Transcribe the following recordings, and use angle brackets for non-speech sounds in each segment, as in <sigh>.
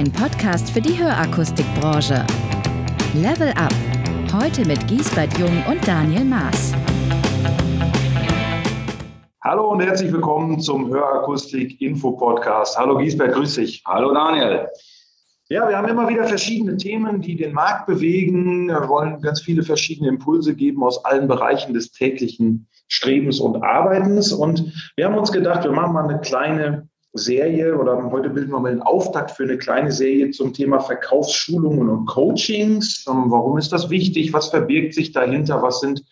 ein Podcast für die Hörakustikbranche. Level Up. Heute mit Giesbert Jung und Daniel Maas. Hallo und herzlich willkommen zum Hörakustik Info Podcast. Hallo Giesbert, grüß dich. Hallo Daniel. Ja, wir haben immer wieder verschiedene Themen, die den Markt bewegen. Wir wollen ganz viele verschiedene Impulse geben aus allen Bereichen des täglichen Strebens und Arbeitens. Und wir haben uns gedacht, wir machen mal eine kleine Serie oder heute bilden wir mal den Auftakt für eine kleine Serie zum Thema Verkaufsschulungen und Coachings. Ähm, warum ist das wichtig? Was verbirgt sich dahinter? Was sind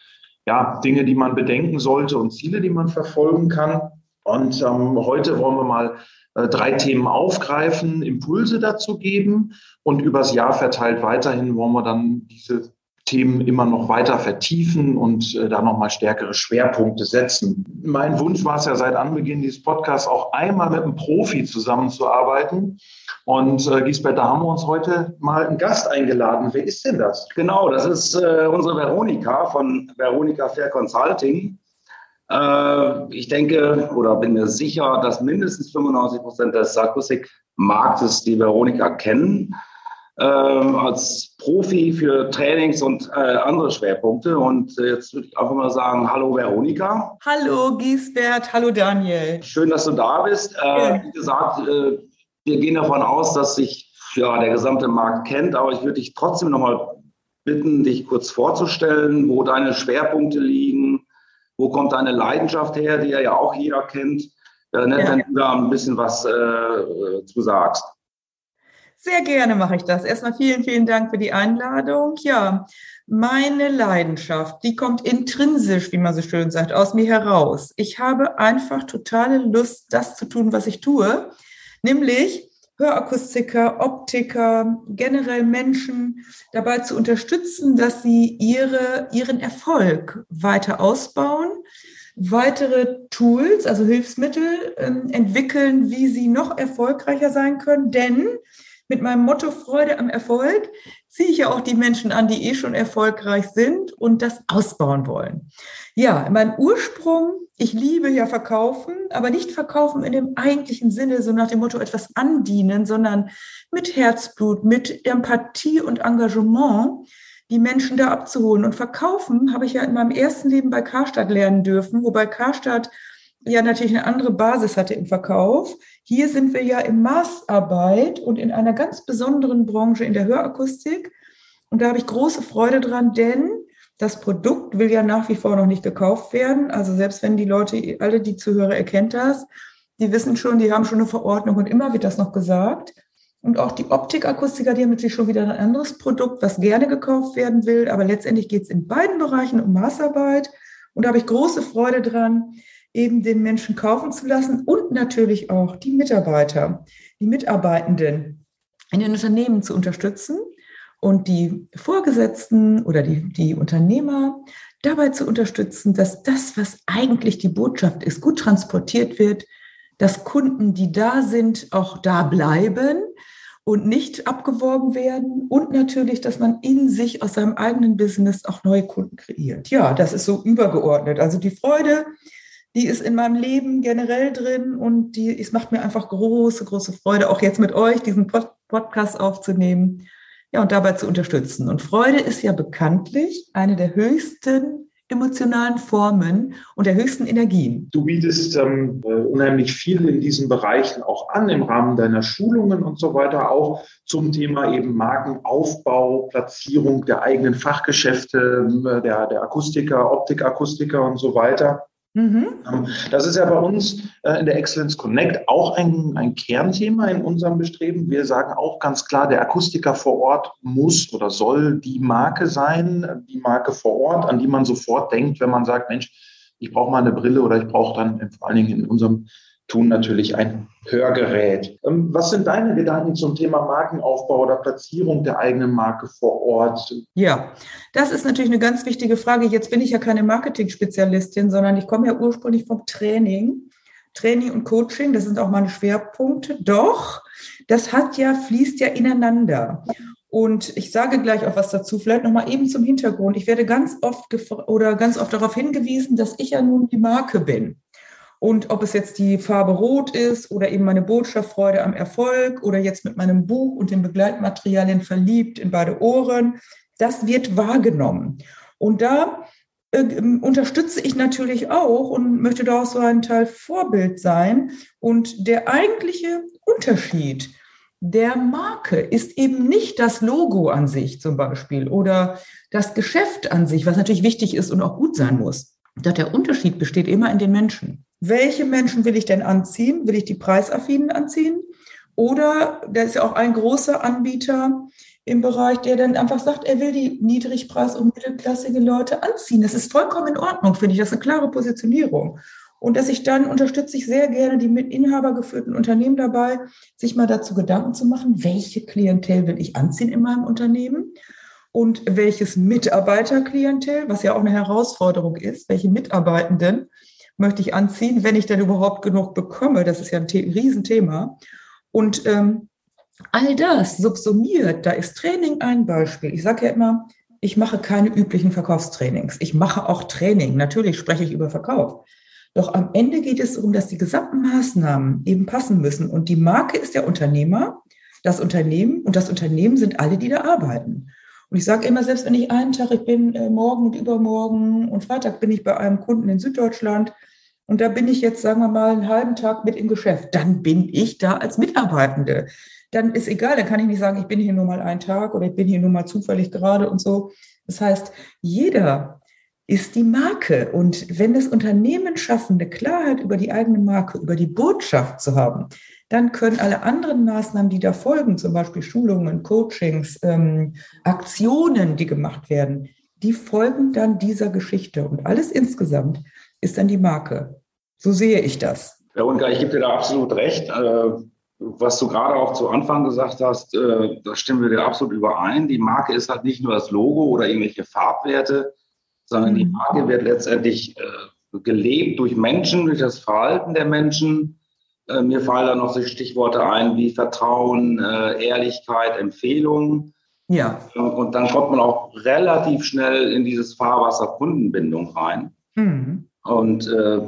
ja, Dinge, die man bedenken sollte und Ziele, die man verfolgen kann? Und ähm, heute wollen wir mal äh, drei Themen aufgreifen, Impulse dazu geben und übers Jahr verteilt weiterhin wollen wir dann diese Themen immer noch weiter vertiefen und äh, da nochmal stärkere Schwerpunkte setzen. Mein Wunsch war es ja seit Anbeginn dieses Podcasts auch einmal mit einem Profi zusammenzuarbeiten. Und äh, Gisbert, da haben wir uns heute mal einen Gast eingeladen. Wer ist denn das? Genau, das ist äh, unsere Veronika von Veronika Fair Consulting. Äh, ich denke oder bin mir sicher, dass mindestens 95 Prozent des Akustikmarktes die Veronika kennen ähm, als Profi für Trainings und äh, andere Schwerpunkte. Und äh, jetzt würde ich einfach mal sagen, hallo Veronika. Hallo Giesbert, hallo Daniel. Schön, dass du da bist. Äh, wie gesagt, äh, wir gehen davon aus, dass sich ja, der gesamte Markt kennt, aber ich würde dich trotzdem nochmal bitten, dich kurz vorzustellen, wo deine Schwerpunkte liegen, wo kommt deine Leidenschaft her, die ja auch jeder kennt. Äh, nett, ja. wenn du da ein bisschen was äh, zu sagst. Sehr gerne mache ich das. Erstmal vielen, vielen Dank für die Einladung. Ja, meine Leidenschaft, die kommt intrinsisch, wie man so schön sagt, aus mir heraus. Ich habe einfach totale Lust, das zu tun, was ich tue, nämlich Hörakustiker, Optiker, generell Menschen dabei zu unterstützen, dass sie ihre, ihren Erfolg weiter ausbauen, weitere Tools, also Hilfsmittel äh, entwickeln, wie sie noch erfolgreicher sein können. Denn mit meinem Motto Freude am Erfolg ziehe ich ja auch die Menschen an, die eh schon erfolgreich sind und das ausbauen wollen. Ja, mein Ursprung, ich liebe ja verkaufen, aber nicht verkaufen in dem eigentlichen Sinne, so nach dem Motto etwas andienen, sondern mit Herzblut, mit Empathie und Engagement die Menschen da abzuholen. Und verkaufen habe ich ja in meinem ersten Leben bei Karstadt lernen dürfen, wobei Karstadt ja natürlich eine andere Basis hatte im Verkauf. Hier sind wir ja in Maßarbeit und in einer ganz besonderen Branche in der Hörakustik. Und da habe ich große Freude dran, denn das Produkt will ja nach wie vor noch nicht gekauft werden. Also selbst wenn die Leute, alle die Zuhörer erkennt das, die wissen schon, die haben schon eine Verordnung und immer wird das noch gesagt. Und auch die Optikakustiker, die haben natürlich schon wieder ein anderes Produkt, was gerne gekauft werden will. Aber letztendlich geht es in beiden Bereichen um Maßarbeit. Und da habe ich große Freude dran, eben den Menschen kaufen zu lassen und natürlich auch die Mitarbeiter, die Mitarbeitenden in den Unternehmen zu unterstützen und die Vorgesetzten oder die, die Unternehmer dabei zu unterstützen, dass das, was eigentlich die Botschaft ist, gut transportiert wird, dass Kunden, die da sind, auch da bleiben und nicht abgeworben werden und natürlich, dass man in sich aus seinem eigenen Business auch neue Kunden kreiert. Ja, das ist so übergeordnet. Also die Freude, die ist in meinem Leben generell drin und die, es macht mir einfach große, große Freude, auch jetzt mit euch diesen Pod Podcast aufzunehmen ja, und dabei zu unterstützen. Und Freude ist ja bekanntlich eine der höchsten emotionalen Formen und der höchsten Energien. Du bietest ähm, äh, unheimlich viel in diesen Bereichen auch an, im Rahmen deiner Schulungen und so weiter, auch zum Thema eben Markenaufbau, Platzierung der eigenen Fachgeschäfte, äh, der, der Akustiker, Optikakustiker und so weiter. Mhm. Ähm, das ist ja bei uns äh, in der Excellence Connect auch ein, ein Kernthema in unserem Bestreben. Wir sagen auch ganz klar, der Akustiker vor Ort muss oder soll die Marke sein, die Marke vor Ort, an die man sofort denkt, wenn man sagt, Mensch, ich brauche mal eine Brille oder ich brauche dann vor allen Dingen in unserem tun natürlich ein Hörgerät. Ähm, was sind deine Gedanken zum Thema Markenaufbau oder Platzierung der eigenen Marke vor Ort? Ja, das ist natürlich eine ganz wichtige Frage. Jetzt bin ich ja keine Marketing-Spezialistin, sondern ich komme ja ursprünglich vom Training. Training und Coaching, das sind auch meine Schwerpunkte. Doch, das hat ja, fließt ja ineinander. Und ich sage gleich auch was dazu, vielleicht nochmal eben zum Hintergrund. Ich werde ganz oft oder ganz oft darauf hingewiesen, dass ich ja nun die Marke bin. Und ob es jetzt die Farbe Rot ist oder eben meine Botschaft Freude am Erfolg oder jetzt mit meinem Buch und den Begleitmaterialien verliebt in beide Ohren, das wird wahrgenommen. Und da äh, unterstütze ich natürlich auch und möchte da auch so ein Teil Vorbild sein. Und der eigentliche Unterschied der Marke ist eben nicht das Logo an sich zum Beispiel oder das Geschäft an sich, was natürlich wichtig ist und auch gut sein muss. Der Unterschied besteht immer in den Menschen. Welche Menschen will ich denn anziehen? Will ich die Preisaffinen anziehen? Oder da ist ja auch ein großer Anbieter im Bereich, der dann einfach sagt, er will die Niedrigpreis- und mittelklassige Leute anziehen. Das ist vollkommen in Ordnung, finde ich. Das ist eine klare Positionierung. Und dass ich dann unterstütze ich sehr gerne die mit Inhaber geführten Unternehmen dabei, sich mal dazu Gedanken zu machen, welche Klientel will ich anziehen in meinem Unternehmen und welches Mitarbeiterklientel, was ja auch eine Herausforderung ist, welche Mitarbeitenden möchte ich anziehen, wenn ich denn überhaupt genug bekomme. Das ist ja ein Riesenthema. Und ähm, all das subsumiert, da ist Training ein Beispiel. Ich sage ja immer, ich mache keine üblichen Verkaufstrainings. Ich mache auch Training. Natürlich spreche ich über Verkauf. Doch am Ende geht es darum, dass die gesamten Maßnahmen eben passen müssen. Und die Marke ist der Unternehmer, das Unternehmen und das Unternehmen sind alle, die da arbeiten. Und ich sage immer, selbst wenn ich einen Tag, ich bin äh, morgen und übermorgen und Freitag bin ich bei einem Kunden in Süddeutschland und da bin ich jetzt, sagen wir mal, einen halben Tag mit im Geschäft, dann bin ich da als Mitarbeitende. Dann ist egal, dann kann ich nicht sagen, ich bin hier nur mal einen Tag oder ich bin hier nur mal zufällig gerade und so. Das heißt, jeder ist die Marke. Und wenn das Unternehmen schaffen, eine Klarheit über die eigene Marke, über die Botschaft zu haben, dann können alle anderen Maßnahmen, die da folgen, zum Beispiel Schulungen, Coachings, ähm, Aktionen, die gemacht werden, die folgen dann dieser Geschichte. Und alles insgesamt ist dann die Marke. So sehe ich das. Ja, Ungar, ich gebe dir da absolut recht. Äh, was du gerade auch zu Anfang gesagt hast, äh, da stimmen wir dir absolut überein. Die Marke ist halt nicht nur das Logo oder irgendwelche Farbwerte, sondern die mhm. Marke wird letztendlich äh, gelebt durch Menschen, durch das Verhalten der Menschen mir fallen da noch so Stichworte ein wie Vertrauen, Ehrlichkeit, Empfehlung. Ja. Und dann kommt man auch relativ schnell in dieses Fahrwasser Kundenbindung rein. Mhm. Und äh,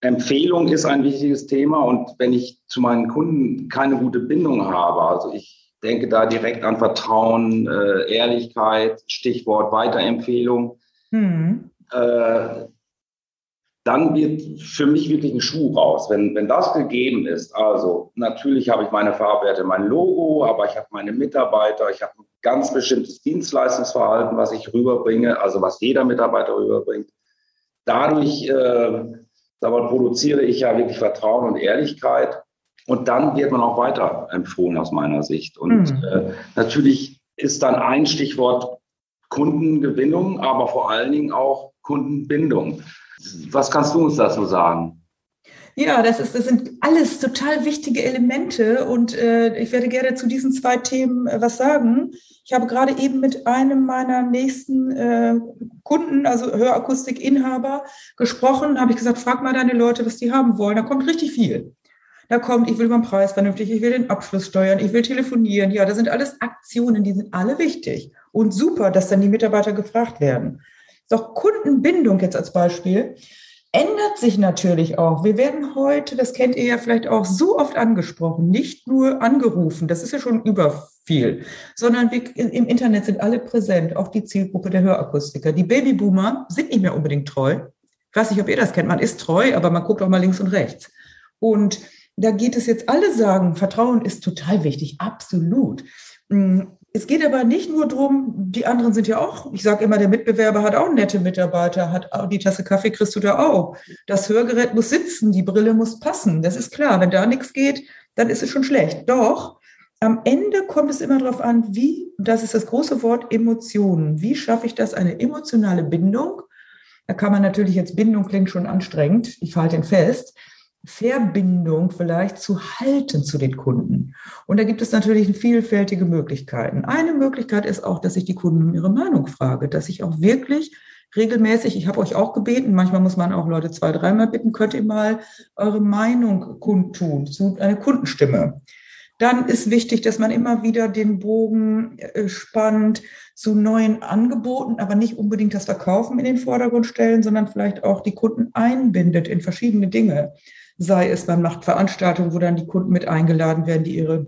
Empfehlung ist ein wichtiges Thema. Und wenn ich zu meinen Kunden keine gute Bindung habe, also ich denke da direkt an Vertrauen, äh, Ehrlichkeit, Stichwort Weiterempfehlung, mhm. äh, dann wird für mich wirklich ein Schuh raus. Wenn, wenn das gegeben ist, also natürlich habe ich meine Farbwerte, mein Logo, aber ich habe meine Mitarbeiter, ich habe ein ganz bestimmtes Dienstleistungsverhalten, was ich rüberbringe, also was jeder Mitarbeiter rüberbringt. Dadurch äh, aber produziere ich ja wirklich Vertrauen und Ehrlichkeit. Und dann wird man auch weiter empfohlen aus meiner Sicht. Und mhm. äh, natürlich ist dann ein Stichwort Kundengewinnung, aber vor allen Dingen auch Kundenbindung. Was kannst du uns dazu sagen? Ja, das, ist, das sind alles total wichtige Elemente und äh, ich werde gerne zu diesen zwei Themen äh, was sagen. Ich habe gerade eben mit einem meiner nächsten äh, Kunden, also Hörakustikinhaber, gesprochen, habe ich gesagt, frag mal deine Leute, was die haben wollen. Da kommt richtig viel. Da kommt, ich will beim Preis vernünftig, ich will den Abschluss steuern, ich will telefonieren. Ja, das sind alles Aktionen, die sind alle wichtig. Und super, dass dann die Mitarbeiter gefragt werden. Doch Kundenbindung jetzt als Beispiel ändert sich natürlich auch. Wir werden heute, das kennt ihr ja vielleicht auch, so oft angesprochen, nicht nur angerufen, das ist ja schon über viel, sondern wir, im Internet sind alle präsent, auch die Zielgruppe der Hörakustiker. Die Babyboomer sind nicht mehr unbedingt treu. Ich weiß nicht, ob ihr das kennt, man ist treu, aber man guckt auch mal links und rechts. Und da geht es jetzt, alle sagen, Vertrauen ist total wichtig, absolut. Es geht aber nicht nur darum, die anderen sind ja auch, ich sage immer, der Mitbewerber hat auch nette Mitarbeiter, hat auch die Tasse Kaffee kriegst du da auch. Das Hörgerät muss sitzen, die Brille muss passen. Das ist klar. Wenn da nichts geht, dann ist es schon schlecht. Doch am Ende kommt es immer darauf an, wie, das ist das große Wort, Emotionen. Wie schaffe ich das, eine emotionale Bindung? Da kann man natürlich jetzt Bindung klingt schon anstrengend. Ich halte ihn fest. Verbindung vielleicht zu halten zu den Kunden. Und da gibt es natürlich vielfältige Möglichkeiten. Eine Möglichkeit ist auch, dass ich die Kunden um ihre Meinung frage, dass ich auch wirklich regelmäßig, ich habe euch auch gebeten, manchmal muss man auch Leute zwei, dreimal bitten, könnt ihr mal eure Meinung kundtun, zu einer Kundenstimme. Dann ist wichtig, dass man immer wieder den Bogen äh, spannt zu neuen Angeboten, aber nicht unbedingt das Verkaufen in den Vordergrund stellen, sondern vielleicht auch die Kunden einbindet in verschiedene Dinge. Sei es, man macht Veranstaltungen, wo dann die Kunden mit eingeladen werden, die ihre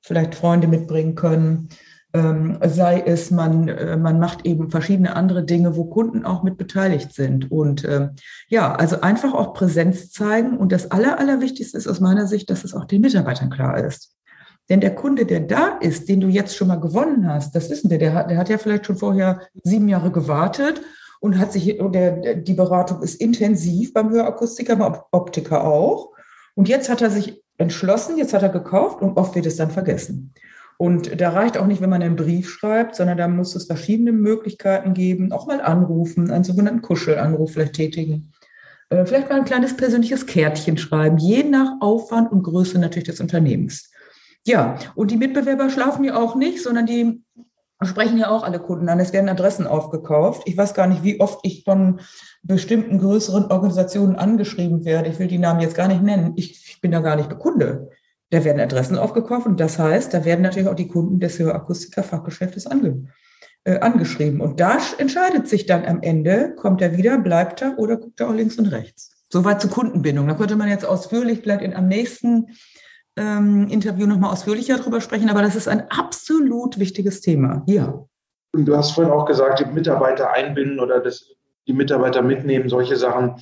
vielleicht Freunde mitbringen können. Ähm, sei es, man, äh, man macht eben verschiedene andere Dinge, wo Kunden auch mit beteiligt sind. Und äh, ja, also einfach auch Präsenz zeigen. Und das Aller, Allerwichtigste ist aus meiner Sicht, dass es auch den Mitarbeitern klar ist. Denn der Kunde, der da ist, den du jetzt schon mal gewonnen hast, das wissen wir, der hat, der hat ja vielleicht schon vorher sieben Jahre gewartet und hat sich, und der, die Beratung ist intensiv beim Hörakustiker, beim Optiker auch. Und jetzt hat er sich entschlossen, jetzt hat er gekauft und oft wird es dann vergessen. Und da reicht auch nicht, wenn man einen Brief schreibt, sondern da muss es verschiedene Möglichkeiten geben, auch mal anrufen, einen sogenannten Kuschelanruf vielleicht tätigen. Äh, vielleicht mal ein kleines persönliches Kärtchen schreiben, je nach Aufwand und Größe natürlich des Unternehmens. Ja, und die Mitbewerber schlafen ja auch nicht, sondern die sprechen ja auch alle Kunden an. Es werden Adressen aufgekauft. Ich weiß gar nicht, wie oft ich von bestimmten größeren Organisationen angeschrieben werde. Ich will die Namen jetzt gar nicht nennen. Ich, ich bin da gar nicht Kunde. Da werden Adressen aufgekauft und das heißt, da werden natürlich auch die Kunden des Hörakustiker-Fachgeschäftes ange, äh, angeschrieben. Und da entscheidet sich dann am Ende, kommt er wieder, bleibt er oder guckt er auch links und rechts. Soweit zur Kundenbindung. Da könnte man jetzt ausführlich vielleicht in, am nächsten ähm, Interview nochmal ausführlicher drüber sprechen, aber das ist ein absolut wichtiges Thema. Ja. Und du hast vorhin auch gesagt, die Mitarbeiter einbinden oder das, die Mitarbeiter mitnehmen, solche Sachen.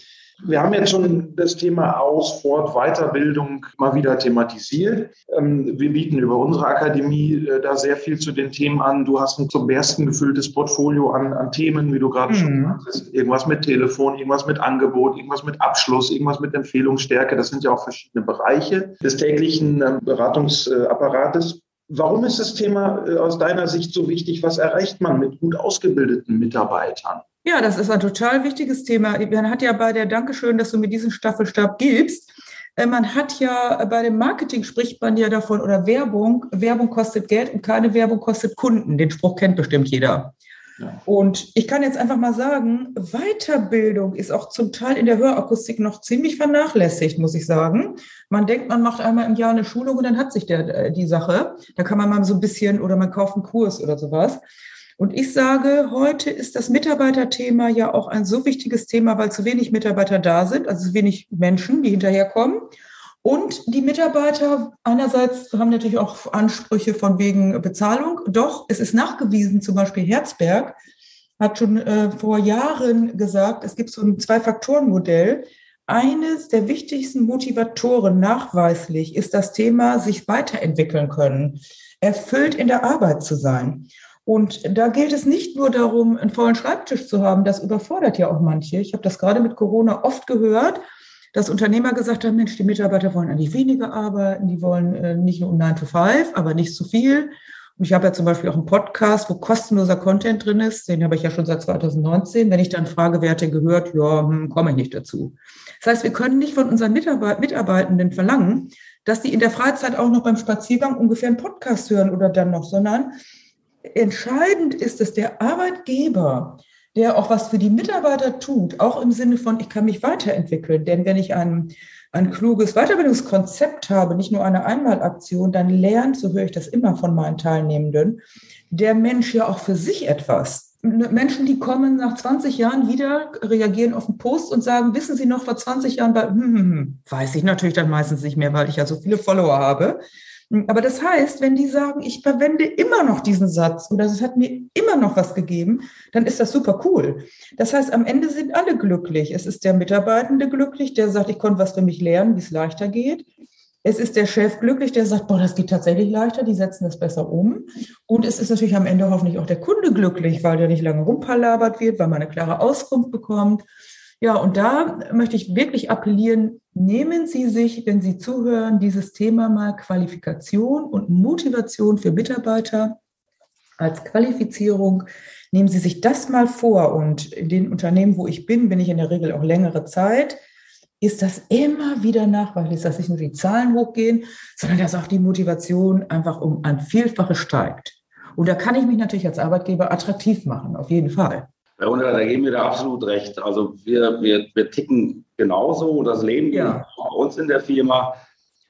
Wir haben jetzt schon das Thema Aus-, Fort-, Weiterbildung mal wieder thematisiert. Ähm, wir bieten über unsere Akademie äh, da sehr viel zu den Themen an. Du hast ein zum Besten gefülltes Portfolio an, an Themen, wie du gerade mhm. schon sagst. Irgendwas mit Telefon, irgendwas mit Angebot, irgendwas mit Abschluss, irgendwas mit Empfehlungsstärke. Das sind ja auch verschiedene Bereiche des täglichen ähm, Beratungsapparates. Warum ist das Thema äh, aus deiner Sicht so wichtig? Was erreicht man mit gut ausgebildeten Mitarbeitern? Ja, das ist ein total wichtiges Thema. Man hat ja bei der Dankeschön, dass du mir diesen Staffelstab gibst. Äh, man hat ja bei dem Marketing spricht man ja davon oder Werbung. Werbung kostet Geld und keine Werbung kostet Kunden. Den Spruch kennt bestimmt jeder. Ja. Und ich kann jetzt einfach mal sagen, Weiterbildung ist auch zum Teil in der Hörakustik noch ziemlich vernachlässigt, muss ich sagen. Man denkt, man macht einmal im Jahr eine Schulung und dann hat sich der, äh, die Sache. Da kann man mal so ein bisschen oder man kauft einen Kurs oder sowas. Und ich sage, heute ist das Mitarbeiterthema ja auch ein so wichtiges Thema, weil zu wenig Mitarbeiter da sind, also zu wenig Menschen, die hinterherkommen. Und die Mitarbeiter einerseits haben natürlich auch Ansprüche von wegen Bezahlung. Doch es ist nachgewiesen, zum Beispiel Herzberg hat schon äh, vor Jahren gesagt, es gibt so ein Zwei-Faktoren-Modell. Eines der wichtigsten Motivatoren nachweislich ist das Thema, sich weiterentwickeln können, erfüllt in der Arbeit zu sein. Und da gilt es nicht nur darum, einen vollen Schreibtisch zu haben, das überfordert ja auch manche. Ich habe das gerade mit Corona oft gehört, dass Unternehmer gesagt haben, Mensch, die Mitarbeiter wollen eigentlich weniger arbeiten, die wollen äh, nicht nur 9 to 5, aber nicht zu viel. Und ich habe ja zum Beispiel auch einen Podcast, wo kostenloser Content drin ist, den habe ich ja schon seit 2019. Wenn ich dann frage, wer hat denn gehört, ja, hm, komme ich nicht dazu. Das heißt, wir können nicht von unseren Mitarbeit Mitarbeitenden verlangen, dass die in der Freizeit auch noch beim Spaziergang ungefähr einen Podcast hören oder dann noch, sondern entscheidend ist, dass der Arbeitgeber, der auch was für die Mitarbeiter tut, auch im Sinne von, ich kann mich weiterentwickeln. Denn wenn ich ein, ein kluges Weiterbildungskonzept habe, nicht nur eine Einmalaktion, dann lernt, so höre ich das immer von meinen Teilnehmenden, der Mensch ja auch für sich etwas. Menschen, die kommen nach 20 Jahren wieder, reagieren auf einen Post und sagen, wissen Sie noch vor 20 Jahren bei, hm, hm, hm, weiß ich natürlich dann meistens nicht mehr, weil ich ja so viele Follower habe. Aber das heißt, wenn die sagen, ich verwende immer noch diesen Satz oder es hat mir immer noch was gegeben, dann ist das super cool. Das heißt, am Ende sind alle glücklich. Es ist der Mitarbeitende glücklich, der sagt, ich konnte was für mich lernen, wie es leichter geht. Es ist der Chef glücklich, der sagt, boah, das geht tatsächlich leichter, die setzen das besser um. Und es ist natürlich am Ende hoffentlich auch der Kunde glücklich, weil der nicht lange rumpalabert wird, weil man eine klare Auskunft bekommt. Ja, und da möchte ich wirklich appellieren, nehmen Sie sich, wenn Sie zuhören, dieses Thema mal Qualifikation und Motivation für Mitarbeiter als Qualifizierung. Nehmen Sie sich das mal vor. Und in den Unternehmen, wo ich bin, bin ich in der Regel auch längere Zeit, ist das immer wieder nachweislich, dass nicht nur die Zahlen hochgehen, sondern dass auch die Motivation einfach um ein Vielfaches steigt. Und da kann ich mich natürlich als Arbeitgeber attraktiv machen, auf jeden Fall. Herr Hunter, da geben wir da absolut recht. Also wir, wir, wir ticken genauso, das leben ja. bei uns in der Firma.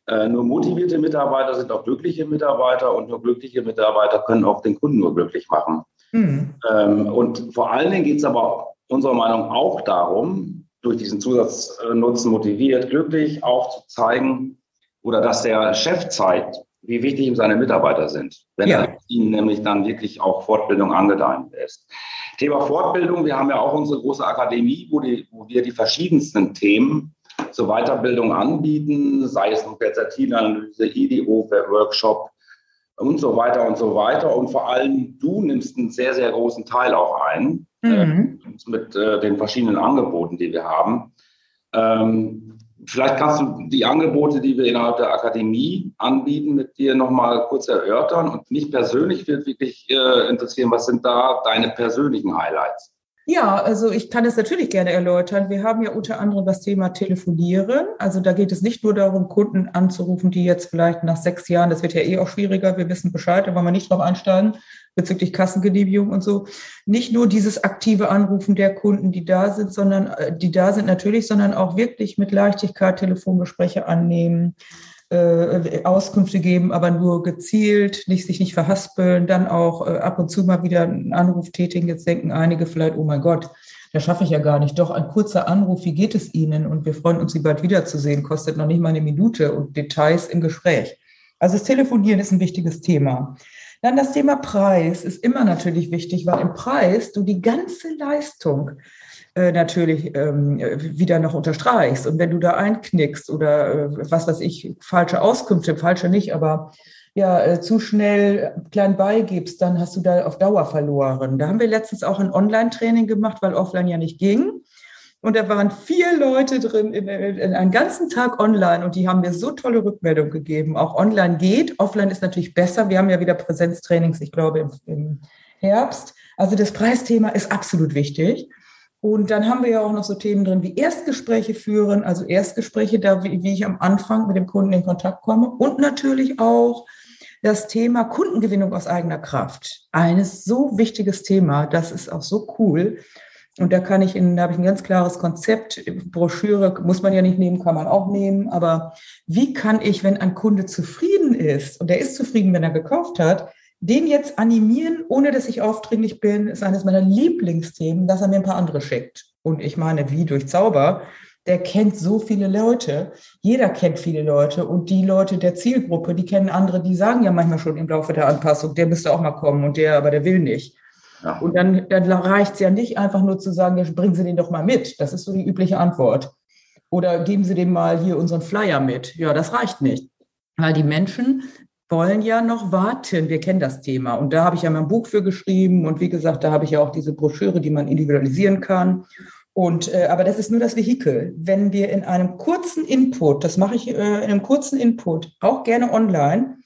Äh, nur motivierte Mitarbeiter sind auch glückliche Mitarbeiter und nur glückliche Mitarbeiter können auch den Kunden nur glücklich machen. Mhm. Ähm, und vor allen Dingen geht es aber unserer Meinung auch darum, durch diesen Zusatznutzen motiviert, glücklich auch zu zeigen oder dass der Chef zeigt, wie wichtig ihm seine Mitarbeiter sind, wenn ja. er ihnen nämlich dann wirklich auch Fortbildung angedeihen lässt. Thema Fortbildung, wir haben ja auch unsere große Akademie, wo, die, wo wir die verschiedensten Themen zur Weiterbildung anbieten, sei es eine Perzertinanalyse, IDO, Workshop und so weiter und so weiter. Und vor allem du nimmst einen sehr, sehr großen Teil auch ein mhm. äh, mit äh, den verschiedenen Angeboten, die wir haben. Ähm, vielleicht kannst du die Angebote, die wir innerhalb der Akademie anbieten, mit dir nochmal kurz erörtern. Und mich persönlich wird wirklich äh, interessieren, was sind da deine persönlichen Highlights? Ja, also ich kann es natürlich gerne erläutern. Wir haben ja unter anderem das Thema Telefonieren. Also da geht es nicht nur darum, Kunden anzurufen, die jetzt vielleicht nach sechs Jahren, das wird ja eh auch schwieriger, wir wissen Bescheid, da wollen wir nicht drauf einsteigen, bezüglich Kassengenehmigung und so. Nicht nur dieses aktive Anrufen der Kunden, die da sind, sondern äh, die da sind natürlich, sondern auch wirklich mit Leichtigkeit Telefongespräche annehmen äh, Auskünfte geben, aber nur gezielt, nicht, sich nicht verhaspeln, dann auch äh, ab und zu mal wieder einen Anruf tätigen. Jetzt denken einige vielleicht, oh mein Gott, das schaffe ich ja gar nicht. Doch ein kurzer Anruf, wie geht es Ihnen? Und wir freuen uns, Sie bald wiederzusehen, kostet noch nicht mal eine Minute und Details im Gespräch. Also das Telefonieren ist ein wichtiges Thema. Dann das Thema Preis ist immer natürlich wichtig, weil im Preis du die ganze Leistung äh, natürlich ähm, wieder noch unterstreichst. Und wenn du da einknickst oder äh, was weiß ich, falsche Auskünfte, falsche nicht, aber ja, äh, zu schnell klein beigibst, dann hast du da auf Dauer verloren. Da haben wir letztens auch ein Online-Training gemacht, weil offline ja nicht ging. Und da waren vier Leute drin in, in, in einen ganzen Tag online und die haben mir so tolle Rückmeldungen gegeben. Auch online geht, offline ist natürlich besser. Wir haben ja wieder Präsenztrainings, ich glaube, im, im Herbst. Also das Preisthema ist absolut wichtig. Und dann haben wir ja auch noch so Themen drin wie Erstgespräche führen, also Erstgespräche, da wie, wie ich am Anfang mit dem Kunden in Kontakt komme. Und natürlich auch das Thema Kundengewinnung aus eigener Kraft. Eines so wichtiges Thema, das ist auch so cool. Und da kann ich in, da habe ich ein ganz klares Konzept. Broschüre muss man ja nicht nehmen, kann man auch nehmen. Aber wie kann ich, wenn ein Kunde zufrieden ist und er ist zufrieden, wenn er gekauft hat, den jetzt animieren, ohne dass ich aufdringlich bin, ist eines meiner Lieblingsthemen, dass er mir ein paar andere schickt. Und ich meine, wie durch Zauber, der kennt so viele Leute. Jeder kennt viele Leute. Und die Leute der Zielgruppe, die kennen andere, die sagen ja manchmal schon im Laufe der Anpassung, der müsste auch mal kommen und der, aber der will nicht. Ja. Und dann, dann reicht es ja nicht einfach nur zu sagen, bringen Sie den doch mal mit. Das ist so die übliche Antwort. Oder geben Sie dem mal hier unseren Flyer mit. Ja, das reicht nicht. Weil die Menschen wollen ja noch warten. Wir kennen das Thema. Und da habe ich ja mein Buch für geschrieben. Und wie gesagt, da habe ich ja auch diese Broschüre, die man individualisieren kann. Und, äh, aber das ist nur das Vehikel. Wenn wir in einem kurzen Input, das mache ich äh, in einem kurzen Input, auch gerne online,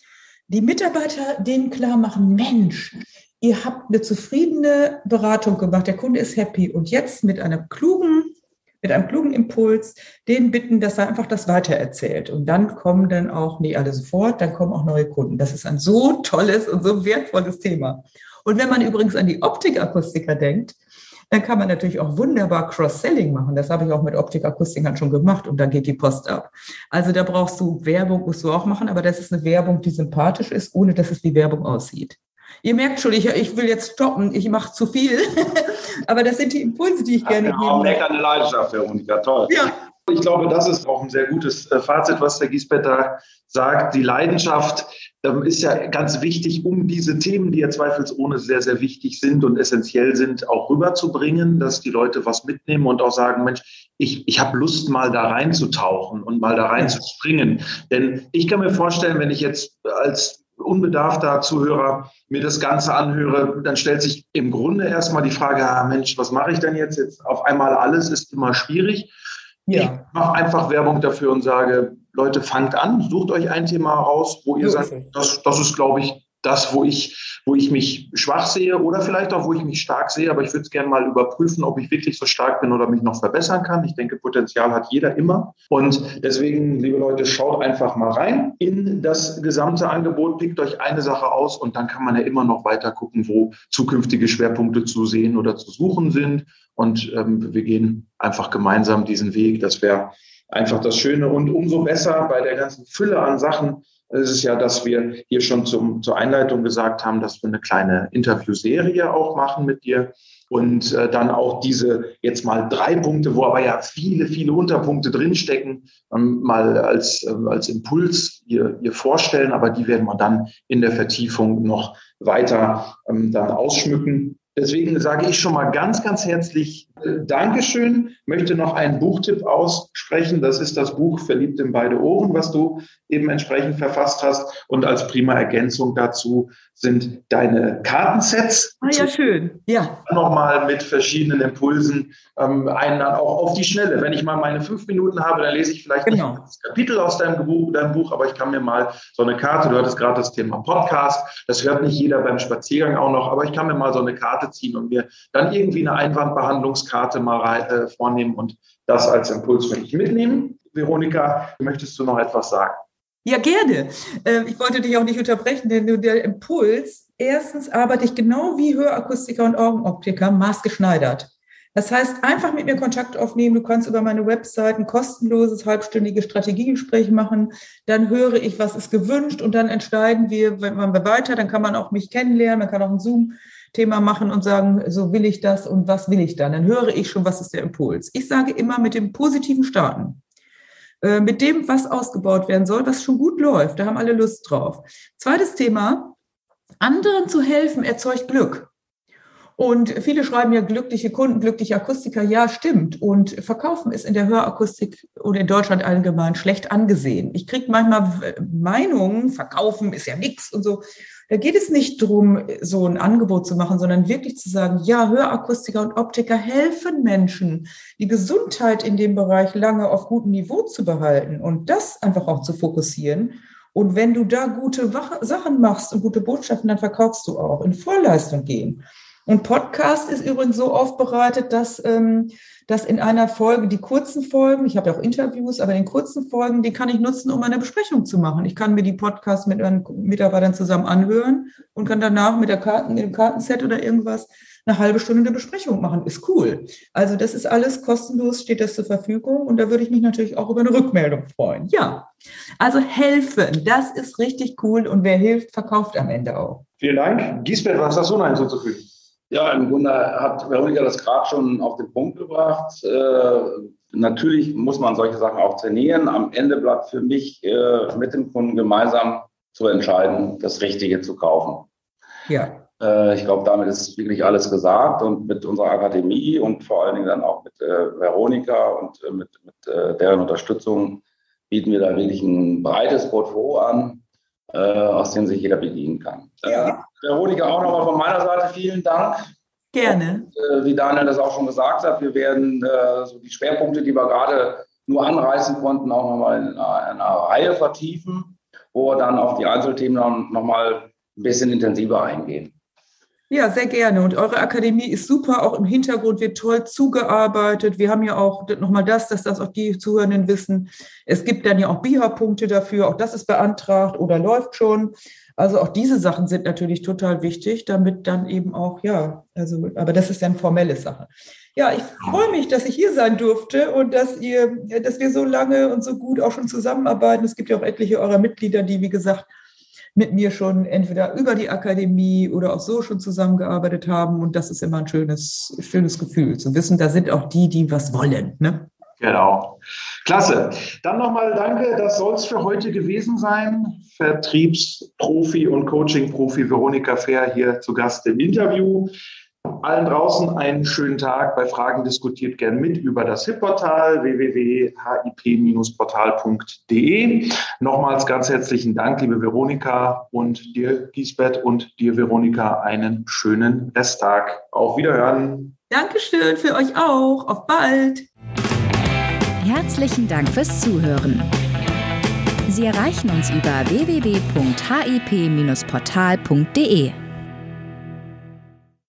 die Mitarbeiter denen klar machen, Mensch, ihr habt eine zufriedene Beratung gemacht, der Kunde ist happy und jetzt mit einer klugen mit einem klugen Impuls, den bitten, dass er einfach das weitererzählt. Und dann kommen dann auch, nicht alle sofort, dann kommen auch neue Kunden. Das ist ein so tolles und so wertvolles Thema. Und wenn man übrigens an die Optikakustiker denkt, dann kann man natürlich auch wunderbar Cross-Selling machen. Das habe ich auch mit Optikakustikern schon gemacht und dann geht die Post ab. Also da brauchst du Werbung, musst du auch machen, aber das ist eine Werbung, die sympathisch ist, ohne dass es wie Werbung aussieht. Ihr merkt schon, ich, ich will jetzt stoppen, ich mache zu viel. <laughs> Aber das sind die Impulse, die ich gerne gebe. Auch eine Leidenschaft, Veronika, toll. Ja. Ich glaube, das ist auch ein sehr gutes äh, Fazit, was der Giesbett da sagt. Die Leidenschaft ähm, ist ja ganz wichtig, um diese Themen, die ja zweifelsohne sehr, sehr wichtig sind und essentiell sind, auch rüberzubringen, dass die Leute was mitnehmen und auch sagen, Mensch, ich, ich habe Lust, mal da reinzutauchen und mal da reinzuspringen. Denn ich kann mir vorstellen, wenn ich jetzt als unbedarfter Zuhörer mir das Ganze anhöre, dann stellt sich im Grunde erstmal die Frage, ah, Mensch, was mache ich denn jetzt? Jetzt auf einmal alles ist immer schwierig. Ja. Ich mache einfach Werbung dafür und sage, Leute, fangt an, sucht euch ein Thema raus, wo ihr sagt, das, das ist, glaube ich, das, wo ich, wo ich mich schwach sehe oder vielleicht auch, wo ich mich stark sehe. Aber ich würde es gerne mal überprüfen, ob ich wirklich so stark bin oder mich noch verbessern kann. Ich denke, Potenzial hat jeder immer. Und deswegen, liebe Leute, schaut einfach mal rein in das gesamte Angebot, pickt euch eine Sache aus und dann kann man ja immer noch weiter gucken, wo zukünftige Schwerpunkte zu sehen oder zu suchen sind. Und ähm, wir gehen einfach gemeinsam diesen Weg. Das wäre einfach das Schöne. Und umso besser bei der ganzen Fülle an Sachen ist es ja, dass wir hier schon zum, zur Einleitung gesagt haben, dass wir eine kleine Interviewserie auch machen mit dir und äh, dann auch diese jetzt mal drei Punkte, wo aber ja viele, viele Unterpunkte drinstecken, ähm, mal als, äh, als Impuls ihr, ihr vorstellen, aber die werden wir dann in der Vertiefung noch weiter ähm, dann ausschmücken. Deswegen sage ich schon mal ganz, ganz herzlich Dankeschön. Möchte noch einen Buchtipp aussprechen. Das ist das Buch Verliebt in beide Ohren, was du eben entsprechend verfasst hast. Und als prima Ergänzung dazu sind deine Kartensets. Ah ja, schön. Ja. Nochmal mit verschiedenen Impulsen. Ähm, einen dann auch auf die Schnelle. Wenn ich mal meine fünf Minuten habe, dann lese ich vielleicht genau. nicht das Kapitel aus deinem Buch, deinem Buch, aber ich kann mir mal so eine Karte, du hattest gerade das Thema Podcast, das hört nicht jeder beim Spaziergang auch noch, aber ich kann mir mal so eine Karte ziehen und mir dann irgendwie eine Einwandbehandlungskarte mal rein, äh, vornehmen und das als Impuls für mich mitnehmen. Veronika, möchtest du noch etwas sagen? Ja, gerne. Ähm, ich wollte dich auch nicht unterbrechen, denn der Impuls, erstens arbeite ich genau wie Hörakustiker und Augenoptiker maßgeschneidert. Das heißt, einfach mit mir Kontakt aufnehmen. Du kannst über meine Website ein kostenloses halbstündiges Strategiegespräch machen. Dann höre ich, was ist gewünscht und dann entscheiden wir, wenn wir weiter, dann kann man auch mich kennenlernen, man kann auch ein Zoom-Thema machen und sagen, so will ich das und was will ich dann. Dann höre ich schon, was ist der Impuls. Ich sage immer mit dem positiven Starten. Äh, mit dem, was ausgebaut werden soll, was schon gut läuft. Da haben alle Lust drauf. Zweites Thema, anderen zu helfen erzeugt Glück. Und viele schreiben ja glückliche Kunden, glückliche Akustiker. Ja, stimmt. Und Verkaufen ist in der Hörakustik oder in Deutschland allgemein schlecht angesehen. Ich kriege manchmal Meinungen, Verkaufen ist ja nichts und so. Da geht es nicht darum, so ein Angebot zu machen, sondern wirklich zu sagen, ja, Hörakustiker und Optiker helfen Menschen, die Gesundheit in dem Bereich lange auf gutem Niveau zu behalten und das einfach auch zu fokussieren. Und wenn du da gute Sachen machst und gute Botschaften, dann verkaufst du auch in Vorleistung gehen. Und Podcast ist übrigens so aufbereitet, dass, ähm, dass in einer Folge, die kurzen Folgen, ich habe ja auch Interviews, aber in kurzen Folgen, die kann ich nutzen, um eine Besprechung zu machen. Ich kann mir die Podcasts mit meinen Mitarbeitern zusammen anhören und kann danach mit der Karten, dem Kartenset oder irgendwas eine halbe Stunde eine Besprechung machen. Ist cool. Also das ist alles kostenlos, steht das zur Verfügung und da würde ich mich natürlich auch über eine Rückmeldung freuen. Ja, also helfen, das ist richtig cool und wer hilft, verkauft am Ende auch. Vielen Dank. Gisbert, was hast du noch hinzuzufügen? Ja, im Grunde hat Veronika das gerade schon auf den Punkt gebracht. Äh, natürlich muss man solche Sachen auch trainieren. Am Ende bleibt für mich äh, mit dem Kunden gemeinsam zu entscheiden, das Richtige zu kaufen. Ja. Äh, ich glaube, damit ist wirklich alles gesagt und mit unserer Akademie und vor allen Dingen dann auch mit äh, Veronika und äh, mit, mit äh, deren Unterstützung bieten wir da wirklich ein breites Portfolio an, aus dem sich jeder bedienen kann. Ja. Veronika, auch nochmal von meiner Seite vielen Dank. Gerne. Und, äh, wie Daniel das auch schon gesagt hat, wir werden äh, so die Schwerpunkte, die wir gerade nur anreißen konnten, auch nochmal in, in einer Reihe vertiefen, wo wir dann auf die Einzelthemen nochmal ein bisschen intensiver eingehen. Ja, sehr gerne. Und eure Akademie ist super. Auch im Hintergrund wird toll zugearbeitet. Wir haben ja auch nochmal das, dass das auch die Zuhörenden wissen. Es gibt dann ja auch BIHA-Punkte dafür. Auch das ist beantragt oder läuft schon. Also auch diese Sachen sind natürlich total wichtig, damit dann eben auch, ja, also, aber das ist ja eine formelle Sache. Ja, ich freue mich, dass ich hier sein durfte und dass ihr, dass wir so lange und so gut auch schon zusammenarbeiten. Es gibt ja auch etliche eurer Mitglieder, die, wie gesagt, mit mir schon entweder über die Akademie oder auch so schon zusammengearbeitet haben. Und das ist immer ein schönes, schönes Gefühl, zu wissen, da sind auch die, die was wollen. Ne? Genau. Klasse. Dann nochmal danke, das soll es für heute gewesen sein. Vertriebsprofi und Coaching-Profi Veronika Fair hier zu Gast im Interview. Allen draußen einen schönen Tag. Bei Fragen diskutiert gern mit über das HIP-Portal www.hip-portal.de. Nochmals ganz herzlichen Dank, liebe Veronika und dir, Giesbett und dir, Veronika, einen schönen Resttag. Auf Wiederhören. Dankeschön für euch auch. Auf bald. Herzlichen Dank fürs Zuhören. Sie erreichen uns über www.hip-portal.de.